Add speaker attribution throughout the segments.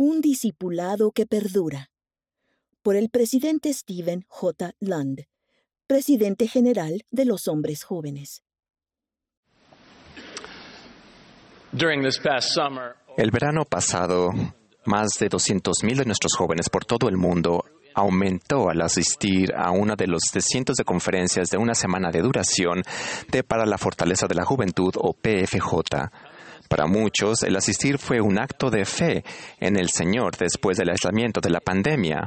Speaker 1: Un discipulado que perdura. Por el presidente Stephen J. Lund, presidente general de los hombres jóvenes.
Speaker 2: El verano pasado, más de 200.000 de nuestros jóvenes por todo el mundo aumentó al asistir a una de los cientos de conferencias de una semana de duración de Para la Fortaleza de la Juventud o PFJ. Para muchos, el asistir fue un acto de fe en el Señor después del aislamiento de la pandemia.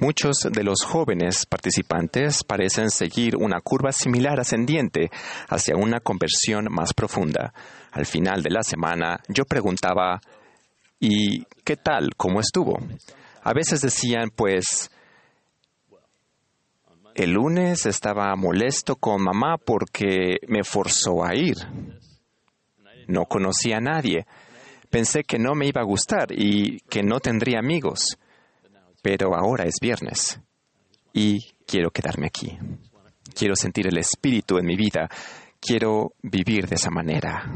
Speaker 2: Muchos de los jóvenes participantes parecen seguir una curva similar ascendiente hacia una conversión más profunda. Al final de la semana, yo preguntaba, ¿y qué tal? ¿Cómo estuvo? A veces decían, pues, el lunes estaba molesto con mamá porque me forzó a ir. No conocía a nadie. Pensé que no me iba a gustar y que no tendría amigos. Pero ahora es viernes y quiero quedarme aquí. Quiero sentir el espíritu en mi vida. Quiero vivir de esa manera.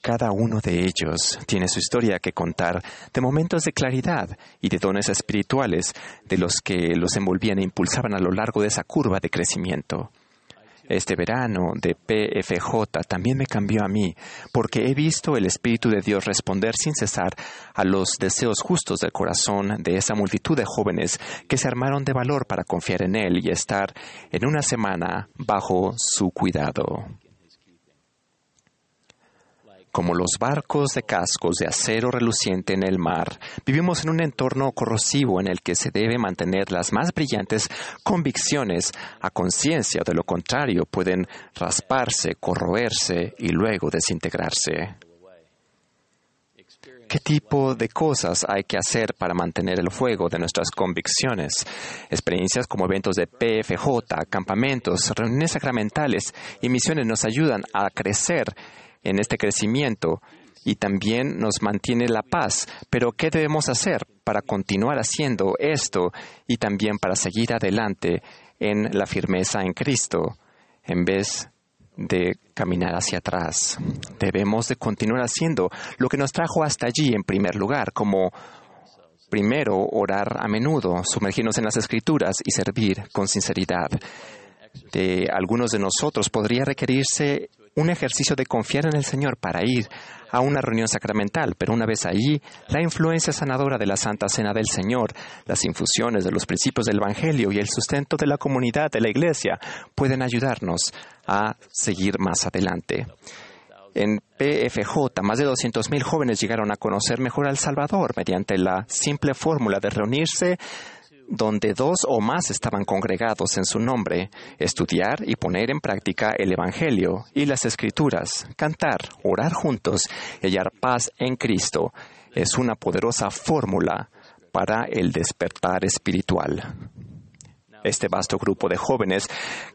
Speaker 2: Cada uno de ellos tiene su historia que contar de momentos de claridad y de dones espirituales de los que los envolvían e impulsaban a lo largo de esa curva de crecimiento. Este verano de PFJ también me cambió a mí, porque he visto el Espíritu de Dios responder sin cesar a los deseos justos del corazón de esa multitud de jóvenes que se armaron de valor para confiar en Él y estar en una semana bajo su cuidado como los barcos de cascos de acero reluciente en el mar, vivimos en un entorno corrosivo en el que se debe mantener las más brillantes convicciones a conciencia, de lo contrario pueden rasparse, corroerse y luego desintegrarse. ¿Qué tipo de cosas hay que hacer para mantener el fuego de nuestras convicciones? Experiencias como eventos de PFJ, campamentos, reuniones sacramentales y misiones nos ayudan a crecer en este crecimiento y también nos mantiene la paz. Pero ¿qué debemos hacer para continuar haciendo esto y también para seguir adelante en la firmeza en Cristo en vez de caminar hacia atrás? Debemos de continuar haciendo lo que nos trajo hasta allí en primer lugar, como primero orar a menudo, sumergirnos en las escrituras y servir con sinceridad. De algunos de nosotros podría requerirse un ejercicio de confiar en el Señor para ir a una reunión sacramental, pero una vez allí, la influencia sanadora de la Santa Cena del Señor, las infusiones de los principios del Evangelio y el sustento de la comunidad de la Iglesia pueden ayudarnos a seguir más adelante. En PFJ, más de 200.000 jóvenes llegaron a conocer mejor al Salvador mediante la simple fórmula de reunirse donde dos o más estaban congregados en su nombre, estudiar y poner en práctica el Evangelio y las Escrituras, cantar, orar juntos y hallar paz en Cristo, es una poderosa fórmula para el despertar espiritual. Este vasto grupo de jóvenes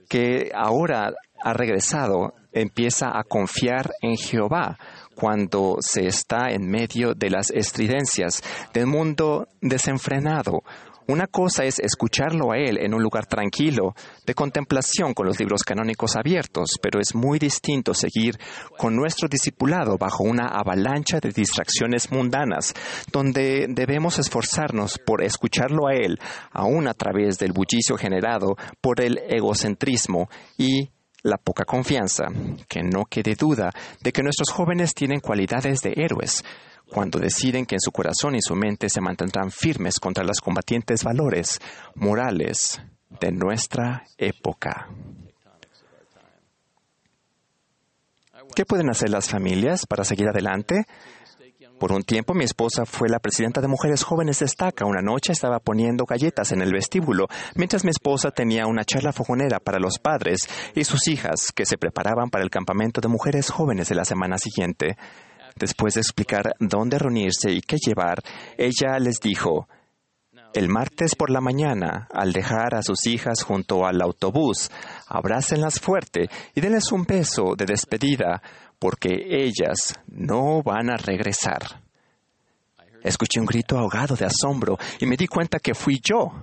Speaker 2: que ahora ha regresado empieza a confiar en Jehová cuando se está en medio de las estridencias del mundo desenfrenado, una cosa es escucharlo a él en un lugar tranquilo, de contemplación con los libros canónicos abiertos, pero es muy distinto seguir con nuestro discipulado bajo una avalancha de distracciones mundanas, donde debemos esforzarnos por escucharlo a él, aún a través del bullicio generado por el egocentrismo y la poca confianza. Que no quede duda de que nuestros jóvenes tienen cualidades de héroes cuando deciden que en su corazón y su mente se mantendrán firmes contra los combatientes valores morales de nuestra época. ¿Qué pueden hacer las familias para seguir adelante? Por un tiempo mi esposa fue la presidenta de Mujeres Jóvenes Destaca. Una noche estaba poniendo galletas en el vestíbulo, mientras mi esposa tenía una charla fogonera para los padres y sus hijas que se preparaban para el campamento de mujeres jóvenes de la semana siguiente. Después de explicar dónde reunirse y qué llevar, ella les dijo, el martes por la mañana, al dejar a sus hijas junto al autobús, abrácenlas fuerte y denles un beso de despedida, porque ellas no van a regresar. Escuché un grito ahogado de asombro y me di cuenta que fui yo.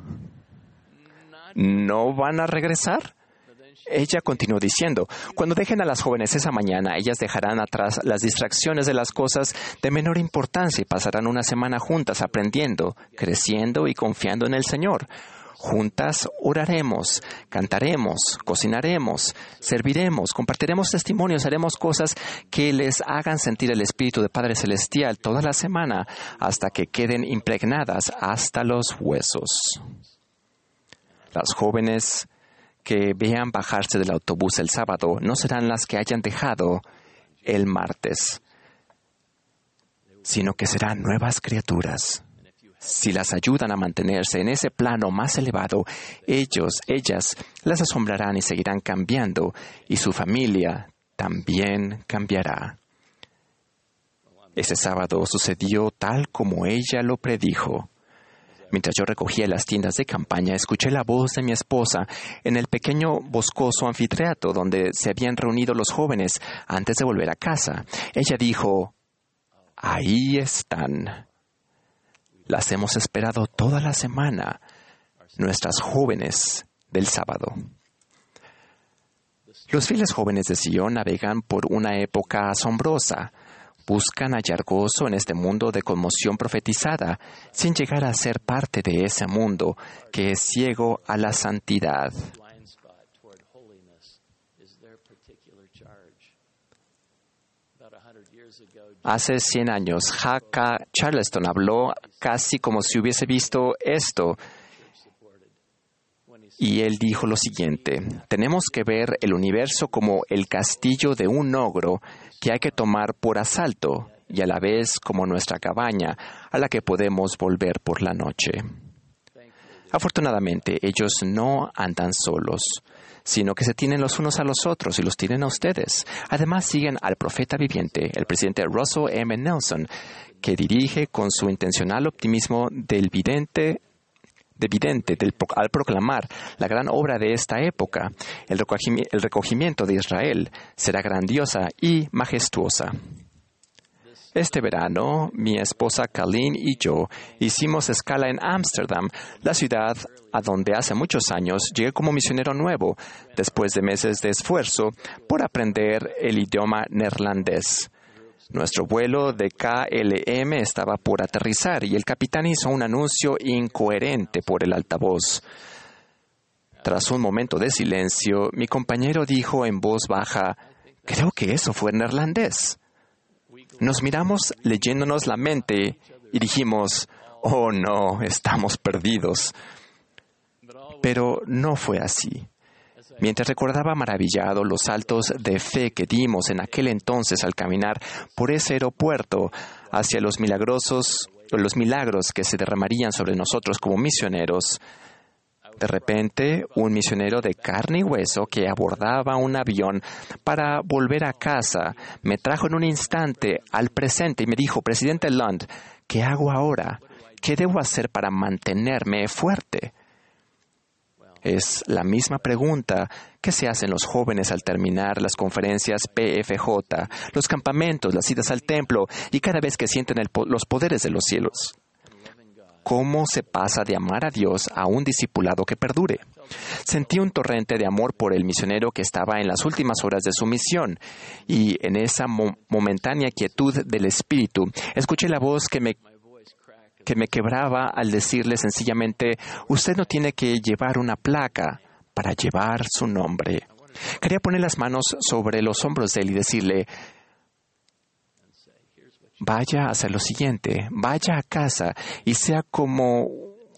Speaker 2: ¿No van a regresar? ella continuó diciendo, cuando dejen a las jóvenes esa mañana, ellas dejarán atrás las distracciones de las cosas de menor importancia y pasarán una semana juntas aprendiendo, creciendo y confiando en el Señor. Juntas oraremos, cantaremos, cocinaremos, serviremos, compartiremos testimonios, haremos cosas que les hagan sentir el Espíritu de Padre Celestial toda la semana hasta que queden impregnadas hasta los huesos. Las jóvenes que vean bajarse del autobús el sábado no serán las que hayan dejado el martes, sino que serán nuevas criaturas. Si las ayudan a mantenerse en ese plano más elevado, ellos, ellas, las asombrarán y seguirán cambiando, y su familia también cambiará. Ese sábado sucedió tal como ella lo predijo. Mientras yo recogía las tiendas de campaña, escuché la voz de mi esposa en el pequeño boscoso anfiteatro donde se habían reunido los jóvenes antes de volver a casa. Ella dijo, Ahí están. Las hemos esperado toda la semana, nuestras jóvenes del sábado. Los fieles jóvenes de Sion navegan por una época asombrosa. Buscan hallar gozo en este mundo de conmoción profetizada, sin llegar a ser parte de ese mundo que es ciego a la santidad. Hace 100 años, Haka Charleston habló casi como si hubiese visto esto. Y él dijo lo siguiente, tenemos que ver el universo como el castillo de un ogro que hay que tomar por asalto y a la vez como nuestra cabaña a la que podemos volver por la noche. Afortunadamente, ellos no andan solos sino que se tienen los unos a los otros y los tienen a ustedes. Además, siguen al profeta viviente, el presidente Russell M. Nelson, que dirige con su intencional optimismo del vidente al proclamar la gran obra de esta época, el recogimiento de Israel será grandiosa y majestuosa. Este verano, mi esposa Colleen y yo hicimos escala en Ámsterdam, la ciudad a donde hace muchos años llegué como misionero nuevo, después de meses de esfuerzo por aprender el idioma neerlandés. Nuestro vuelo de KLM estaba por aterrizar y el capitán hizo un anuncio incoherente por el altavoz. Tras un momento de silencio, mi compañero dijo en voz baja, Creo que eso fue neerlandés. Nos miramos leyéndonos la mente y dijimos, oh no, estamos perdidos. Pero no fue así. Mientras recordaba maravillado los saltos de fe que dimos en aquel entonces al caminar por ese aeropuerto hacia los milagrosos, los milagros que se derramarían sobre nosotros como misioneros, de repente, un misionero de carne y hueso que abordaba un avión para volver a casa me trajo en un instante al presente y me dijo, Presidente Lund, ¿qué hago ahora? ¿Qué debo hacer para mantenerme fuerte? Es la misma pregunta que se hacen los jóvenes al terminar las conferencias PFJ, los campamentos, las citas al templo y cada vez que sienten los poderes de los cielos cómo se pasa de amar a Dios a un discipulado que perdure. Sentí un torrente de amor por el misionero que estaba en las últimas horas de su misión, y en esa momentánea quietud del espíritu, escuché la voz que me que me quebraba al decirle sencillamente, usted no tiene que llevar una placa para llevar su nombre. Quería poner las manos sobre los hombros de él y decirle, vaya a hacer lo siguiente, vaya a casa y sea como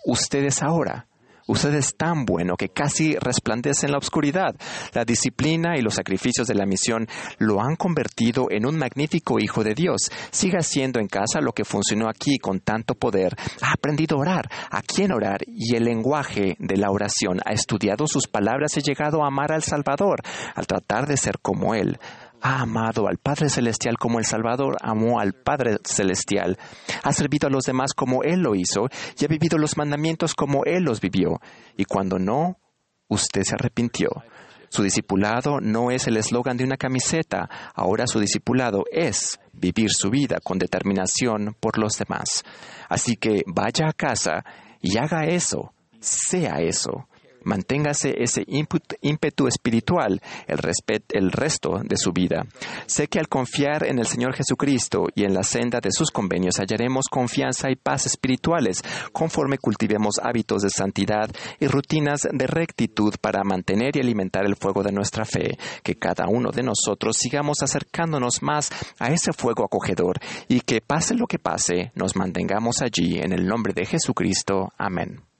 Speaker 2: ustedes ahora. Usted es tan bueno que casi resplandece en la oscuridad. La disciplina y los sacrificios de la misión lo han convertido en un magnífico hijo de Dios. Siga haciendo en casa lo que funcionó aquí con tanto poder. Ha aprendido a orar, a quién orar y el lenguaje de la oración. Ha estudiado sus palabras y llegado a amar al Salvador, al tratar de ser como Él ha amado al Padre Celestial como el Salvador amó al Padre Celestial, ha servido a los demás como Él lo hizo y ha vivido los mandamientos como Él los vivió. Y cuando no, usted se arrepintió. Su discipulado no es el eslogan de una camiseta, ahora su discipulado es vivir su vida con determinación por los demás. Así que vaya a casa y haga eso, sea eso. Manténgase ese ímpetu espiritual el, el resto de su vida. Sé que al confiar en el Señor Jesucristo y en la senda de sus convenios hallaremos confianza y paz espirituales conforme cultivemos hábitos de santidad y rutinas de rectitud para mantener y alimentar el fuego de nuestra fe. Que cada uno de nosotros sigamos acercándonos más a ese fuego acogedor y que pase lo que pase, nos mantengamos allí en el nombre de Jesucristo. Amén.